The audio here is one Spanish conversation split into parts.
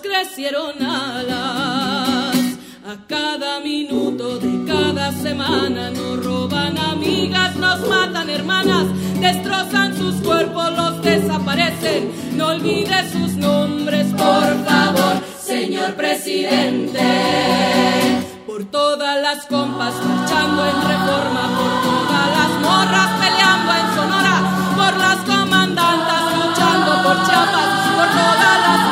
Crecieron alas. A cada minuto de cada semana nos roban amigas, nos matan hermanas, destrozan sus cuerpos, los desaparecen. No olvide sus nombres, por favor, señor presidente por todas las compas marchando en reforma, por todas las morras peleando en Sonora, por las comandantas luchando por Chiapas, por todas las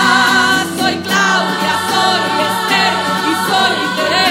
Soy Claudia, soy Esther y soy Teresa.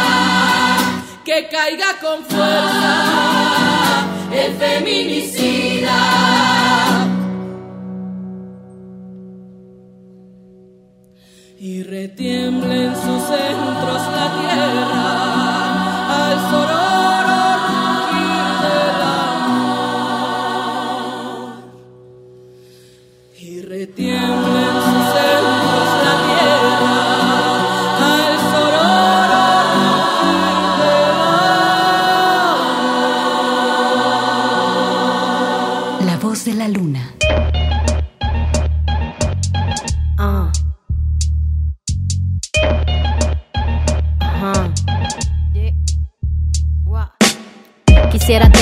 que caiga con fuerza el feminicida. Y retiemble en sus centros la tierra al sororo rugir del amor. Y retiemble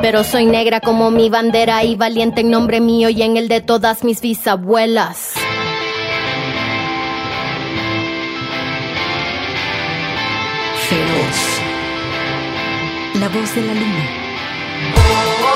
pero soy negra como mi bandera y valiente en nombre mío y en el de todas mis bisabuelas. Feroz. La voz de la luna.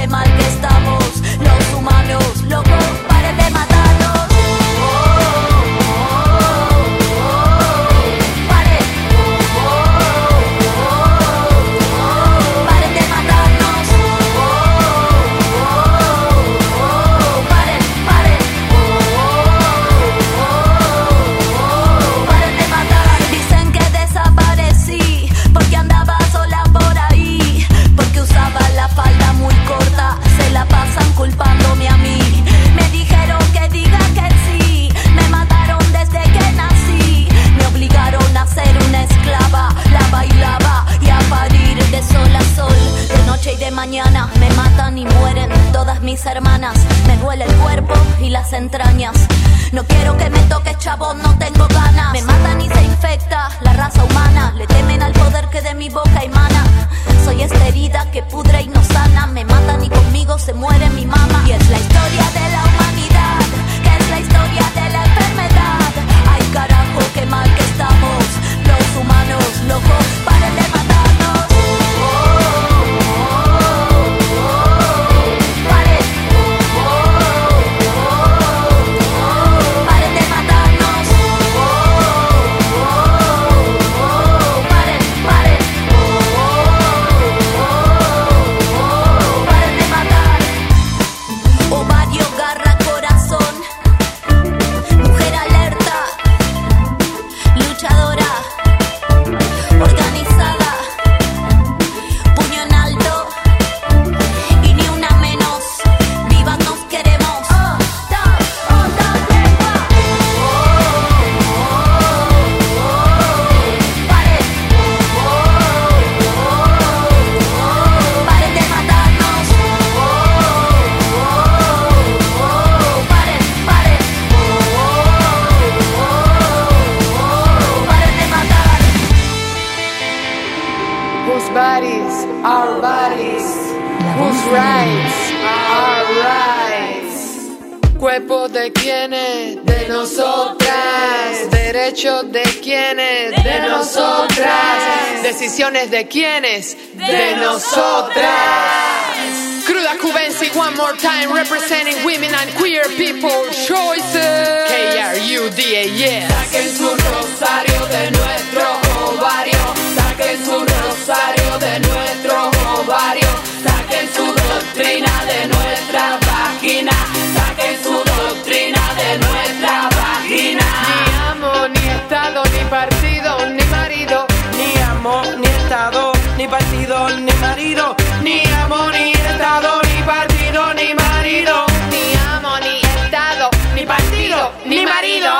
qué mal que estamos, los humanos, locos. me matan y mueren todas mis hermanas. Me duele el cuerpo y las entrañas. No quiero que me toques, chabón, no tengo ganas. Me matan y se infecta la raza humana. Le temen al poder que de mi boca emana. Soy esta herida que pudre y no sana. Me matan y conmigo se muere mi mamá. Y es la historia de la humanidad, que es la historia de la enfermedad. Ay, carajo, qué mal que estamos, los humanos locos. Para Derechos de quienes, de nosotras. Decisiones de quienes, de nosotras. Cruda Cubensi, one more time, representing women and queer people choices. K-R-U-D-A-S. Saquen su rosario de nuestro ovario. Saquen su rosario de nuestro partido, ni marido. Ni amo, ni Estado, ni partido, ni marido. Ni amo, ni Estado, ni partido, ni marido.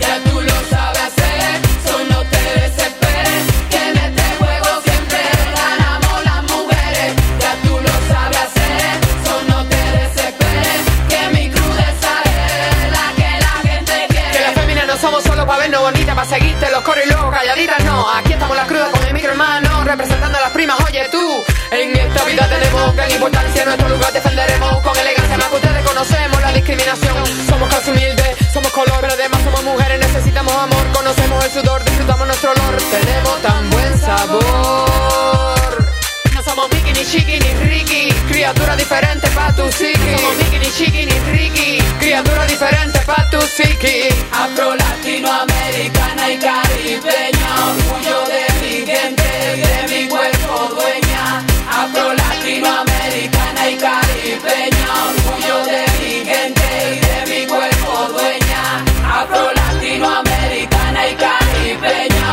Ya tú lo sabes hacer, so no te desesperes. Que en este juego siempre ganamos las mujeres. Ya tú lo sabes hacer, so no te desesperes. Que mi crudeza es la que la gente Que las quiere. féminas no somos solo para vernos bonitas, para seguirte los coros y luego calladitas, no. Aquí estamos las crudas con el micro hermano, representando a las primas, oye tú. En esta vida tenemos gran importancia, nuestro lugar defenderemos con elegancia, más que ustedes conocemos la discriminación. Somos casi humildes, somos color, además somos mujeres, necesitamos amor, conocemos el sudor, disfrutamos nuestro olor, tenemos tan buen sabor. No somos Mickey, ni Chiqui, ni Ricky, criaturas diferentes pa' tu psiqui. Somos Mickey, Chiqui, ni Ricky, criaturas diferentes pa' tu psiqui. Afro latinoamericana y caribeña, orgullo de Afro latinoamericana y caribeña, orgullo de mi gente y de mi cuerpo dueña. Afro latinoamericana y caribeña,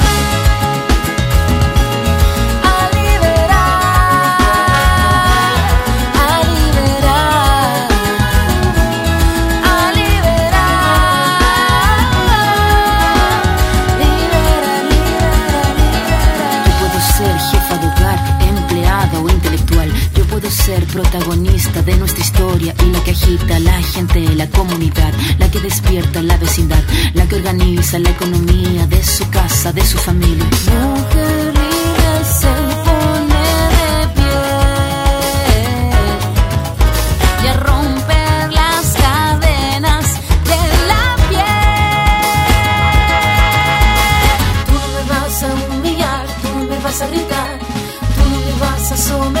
puedo ser protagonista de nuestra historia y la que agita la gente, la comunidad, la que despierta la vecindad, la que organiza la economía de su casa, de su familia. Mujer pone de pie y romper las cadenas de la piel. Tú me vas a humillar, tú me vas a gritar, tú me vas a someter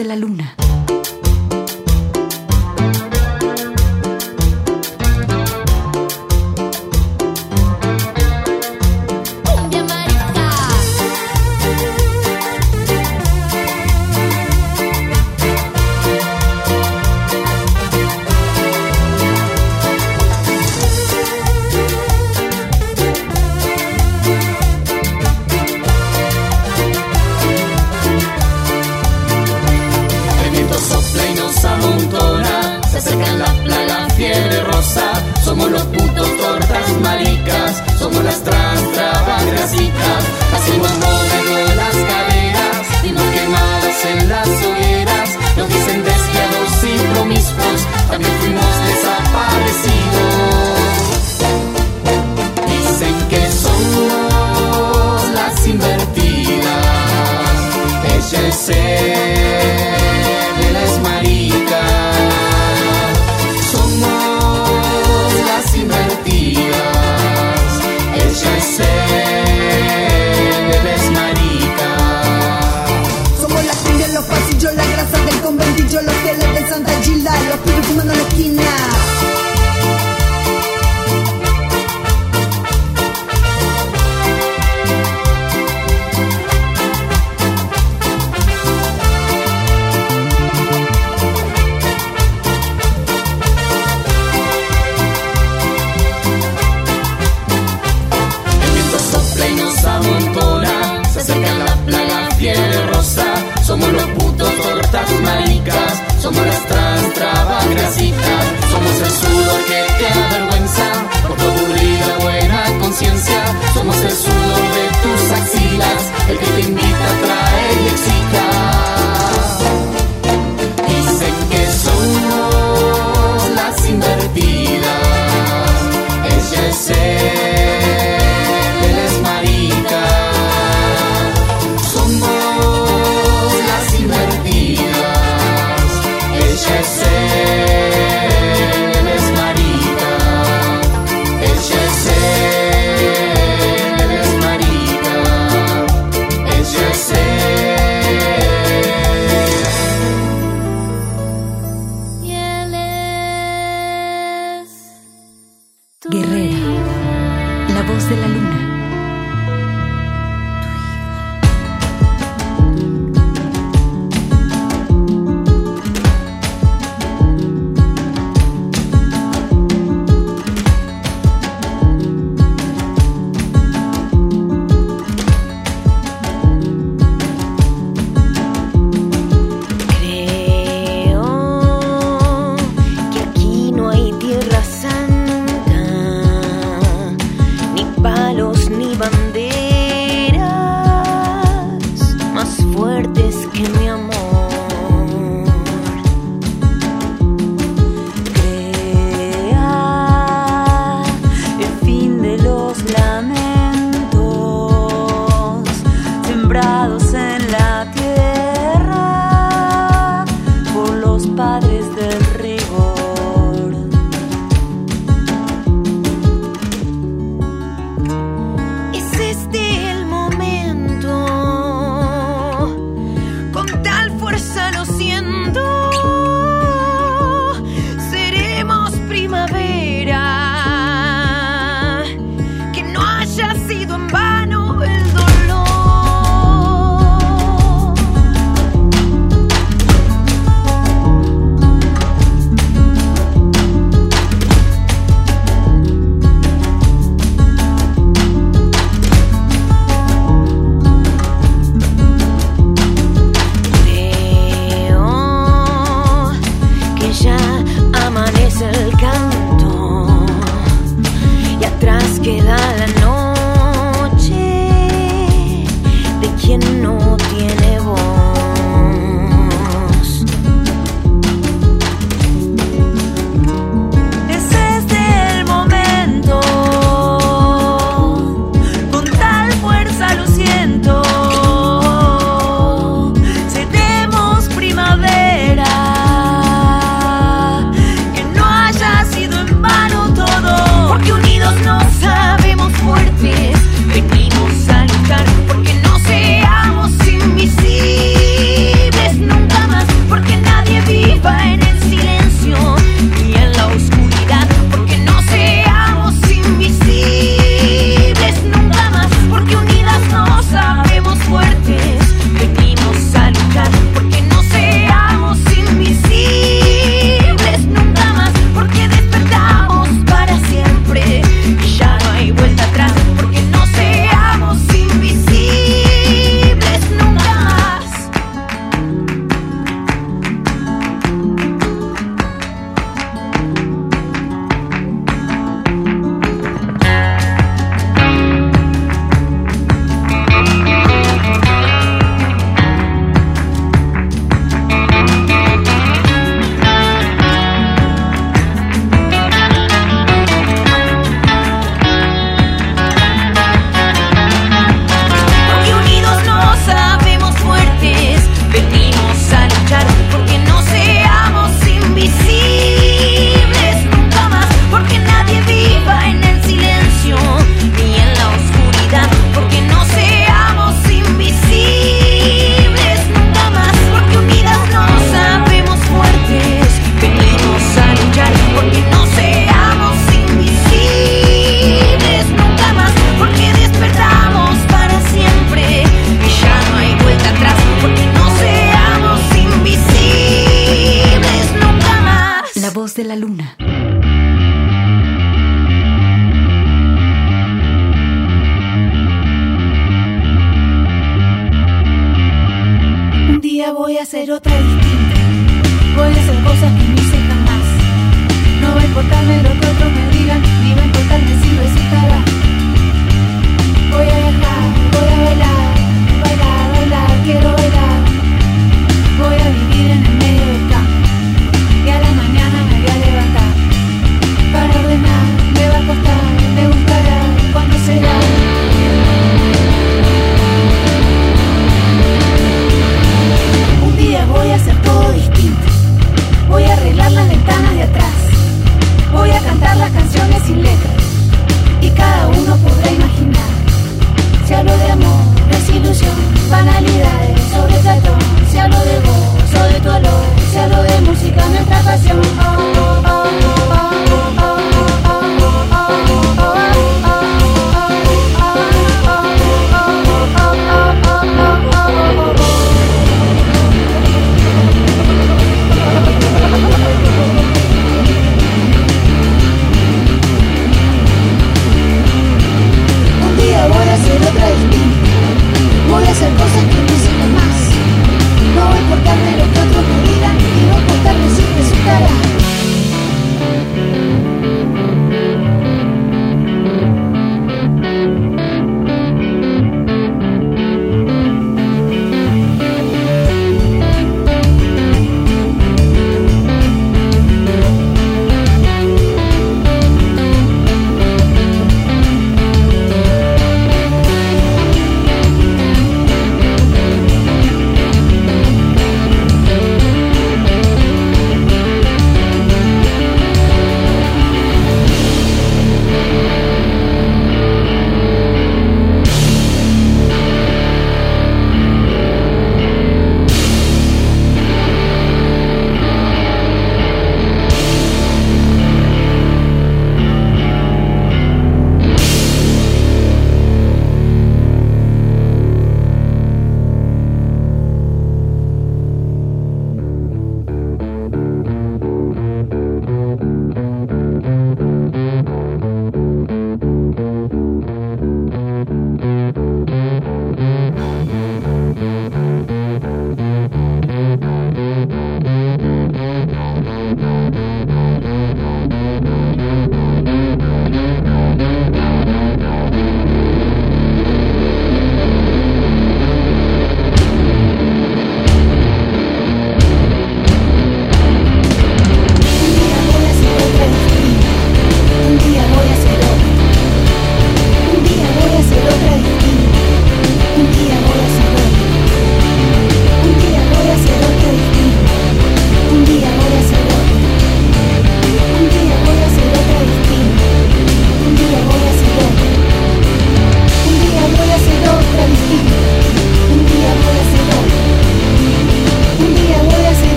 De la luna. Ella voz de la luna.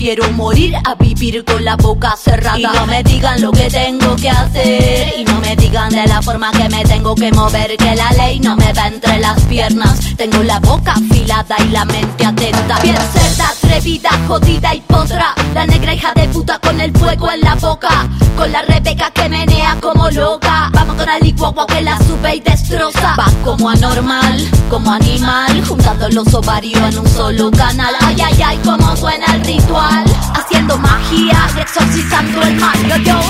Prefiero morir a vivir con la boca cerrada. Y no me digan lo que tengo que hacer. Y no me de la forma que me tengo que mover, que la ley no me va entre las piernas. Tengo la boca afilada y la mente atenta. Bien cerda, atrevida, jodida y potra. La negra hija de puta con el fuego en la boca. Con la rebeca que menea como loca. Vamos con el guagua que la sube y destroza. Va como anormal, como animal. Juntando los ovarios en un solo canal. Ay, ay, ay, como suena el ritual. Haciendo magia y exorcizando el mal. Yo, yo.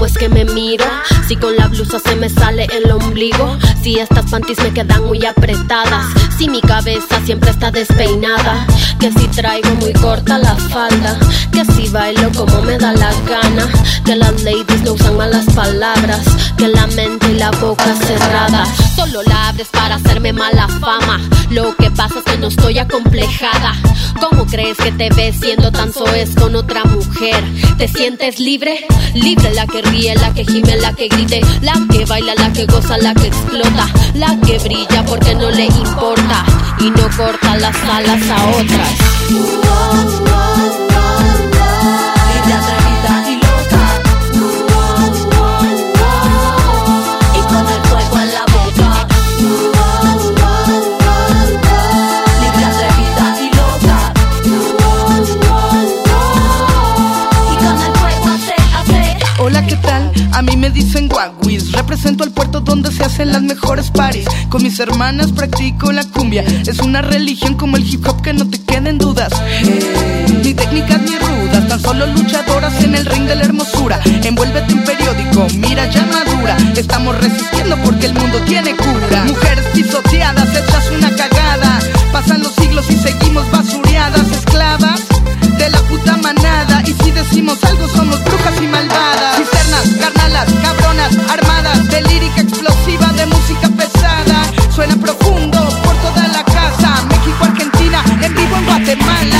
Cómo es que me miro. Si con la blusa se me sale el ombligo. Si estas panties me quedan muy apretadas. Si mi cabeza siempre está despeinada. Que si traigo muy corta la falda. Que si bailo como me da la gana. Que las ladies no usan malas palabras. Que la mente y la boca cerrada. Solo la abres para hacerme mala fama. Lo que pasa es que no estoy acomplejada. ¿Cómo crees que te ves siendo tan soez con otra mujer? ¿Te sientes libre? Libre la que ríe, la que gime, la que la que baila, la que goza, la que explota, la que brilla porque no le importa. Y no corta las alas a otras. Puerto donde se hacen las mejores paris. Con mis hermanas practico la cumbia. Es una religión como el hip hop que no te queden dudas. Ni técnicas ni rudas, tan solo luchadoras en el ring de la hermosura. Envuélvete en periódico, mira ya madura. Estamos resistiendo porque el mundo tiene cura. Mujeres pisoteadas, hechas una cagada. Pasan los siglos y seguimos basureadas, esclavas de la puta manada. Y si decimos algo, somos brujas y malvadas. Cisternas, carnalas, cabronas, armadas Suena profundo por toda la casa. México, Argentina, en vivo en Guatemala.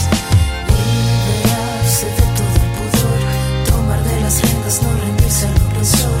No rendirse opresor, caminar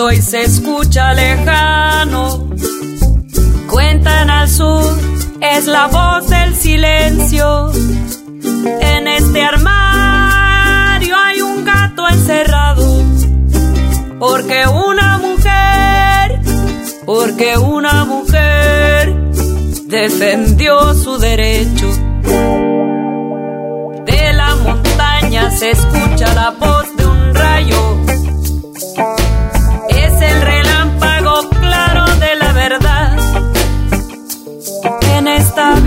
Un grito y se escucha lejano. Cuentan al sur, es la voz del silencio. En este armario hay un gato encerrado. Porque una mujer, porque una mujer defendió su derecho. De la montaña se escucha la voz de un rayo. En esta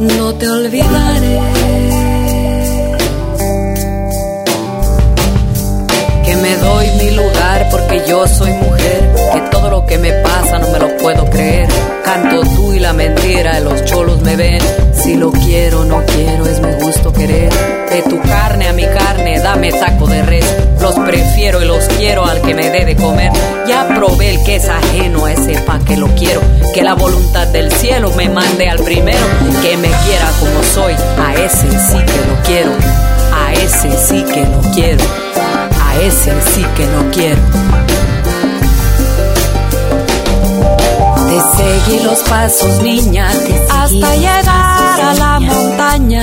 no te olvidaré. Que me doy mi lugar porque yo soy mujer, que todo lo que me pasa no me lo puedo creer. Canto tú y la mentira, los cholos me ven. Si lo quiero, no quiero, es mi querer. De tu carne a mi carne, dame taco de res. Los prefiero y los quiero al que me dé de comer. Ya probé el que es ajeno a ese pa' que lo quiero. Que la voluntad del cielo me mande al primero. Que me quiera como soy, a ese sí que lo quiero. A ese sí que lo quiero. A ese sí que lo quiero. Te seguí los pasos, niña, hasta llegar a la montaña.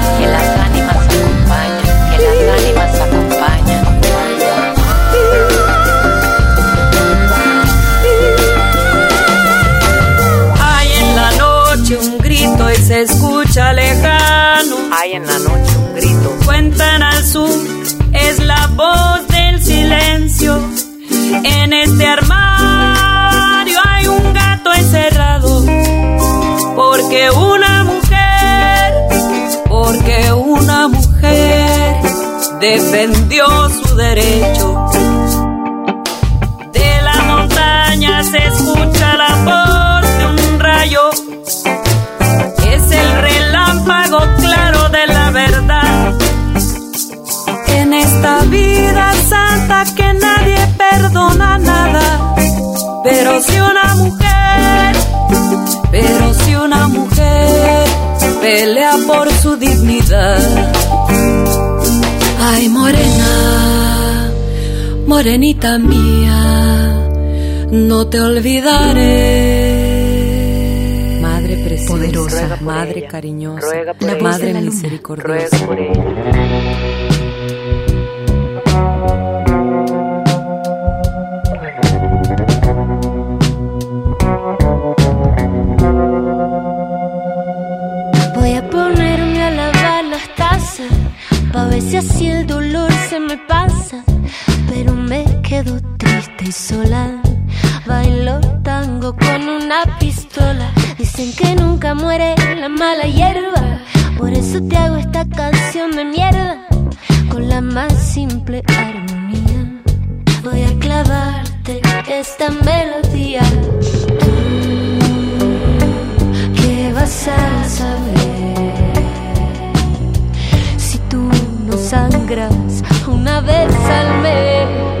en la noche un grito. Cuentan al sur, es la voz del silencio. En este armario hay un gato encerrado. Porque una mujer, porque una mujer defendió su derecho. Claro de la verdad. En esta vida santa que nadie perdona nada. Pero si una mujer, pero si una mujer pelea por su dignidad Ay, morena, morenita mía, no te olvidaré. Poderosa, madre cariñosa, la madre misericordiosa. Si así el dolor se me pasa, pero me quedo triste y sola. Bailo tango con una pistola. Dicen que nunca muere la mala hierba. Por eso te hago esta canción de mierda. Con la más simple armonía. Voy a clavarte esta melodía. ¿Qué vas a saber? sangras una vez al mes.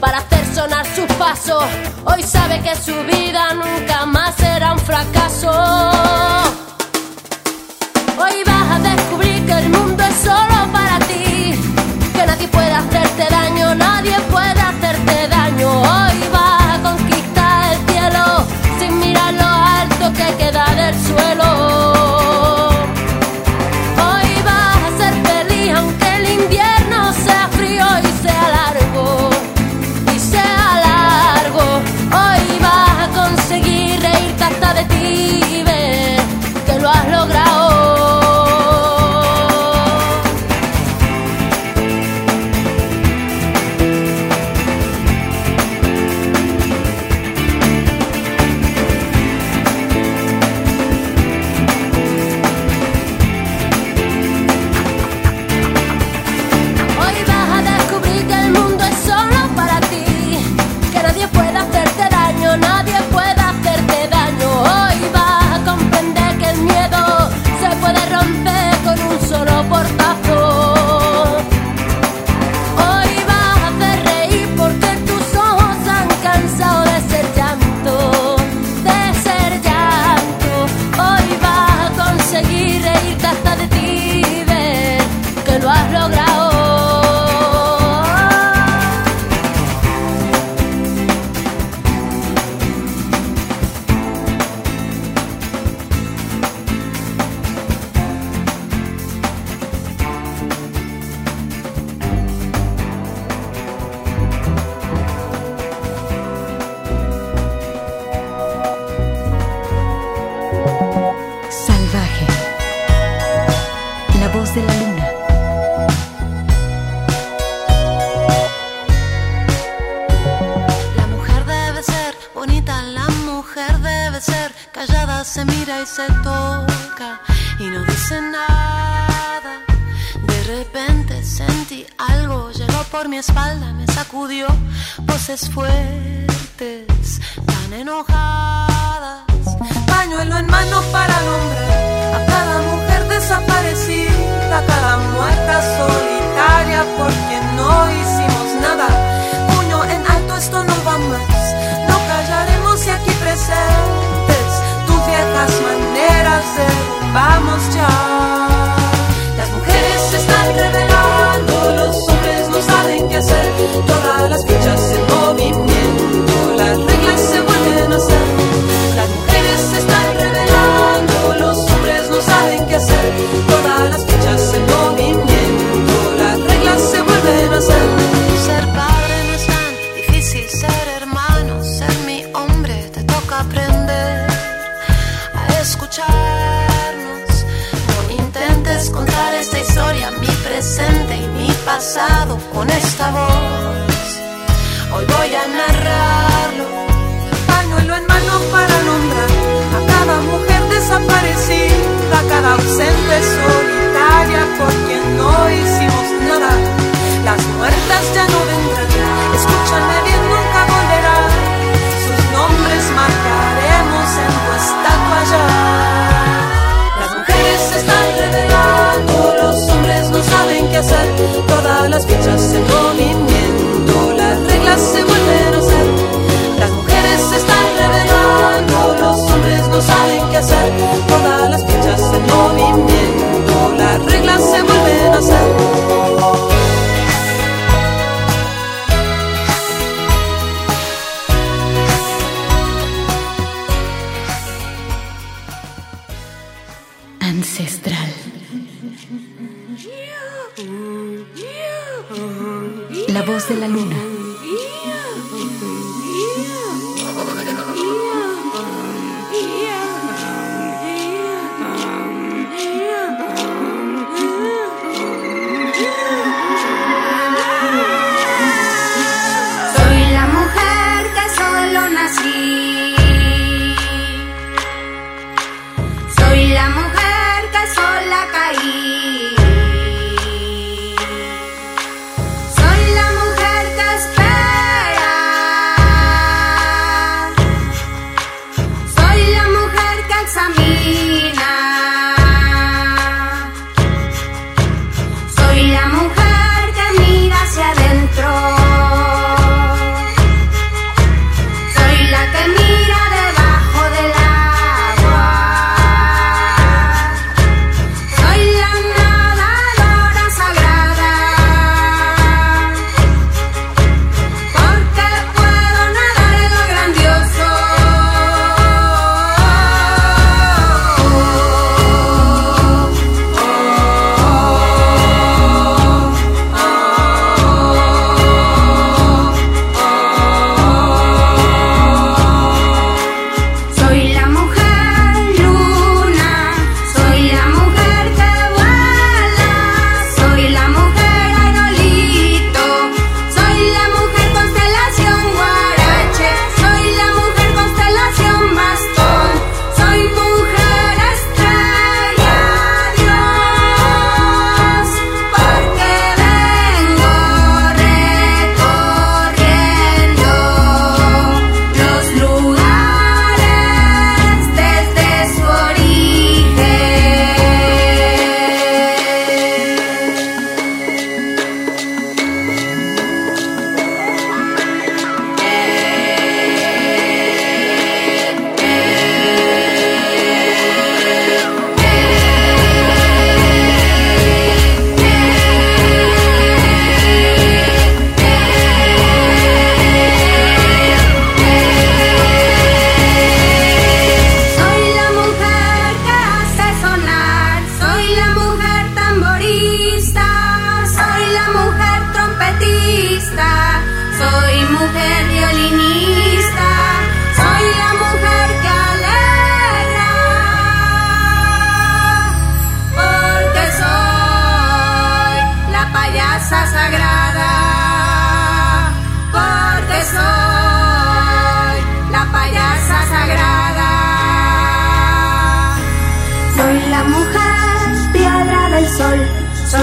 para hacer sonar sus pasos. Hoy sabe que su vida nunca más será un fracaso. Hoy vas a voces fuertes, tan enojadas. Pañuelo en mano para nombrar a cada mujer desaparecida, a cada muerta solitaria por quien no hicimos nada. Puño en alto, esto no va más. No callaremos y aquí presentes tus viejas maneras de vamos ya. Las mujeres están revelando, Todas las fichas en movimiento, las reglas se vuelven a hacer. Las mujeres se están revelando, los hombres no saben qué hacer. Todas las fichas en movimiento, las reglas se vuelven a hacer. Ser padre no es tan difícil, ser hermano, ser mi hombre, te toca aprender a escucharnos. No intentes contar esta historia, mi presente y mi pasado con esta voz. Hoy voy a narrarlo, pañuelo en mano para nombrar a cada mujer desaparecida, a cada ausente solitaria por quien no hicimos nada. Las muertas ya no vendrán, escúchame bien.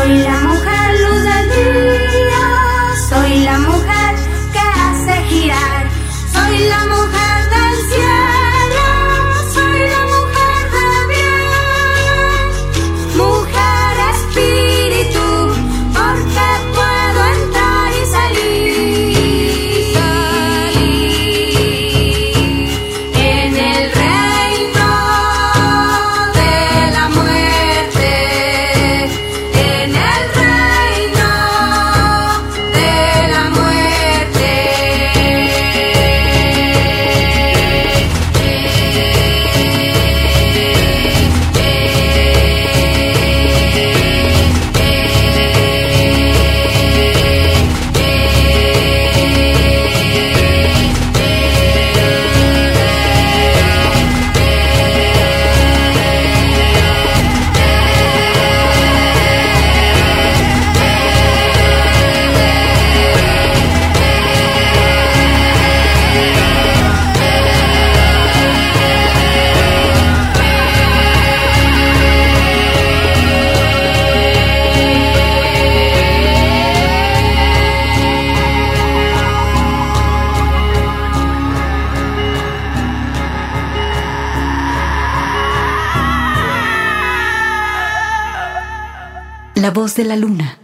La voz la luna.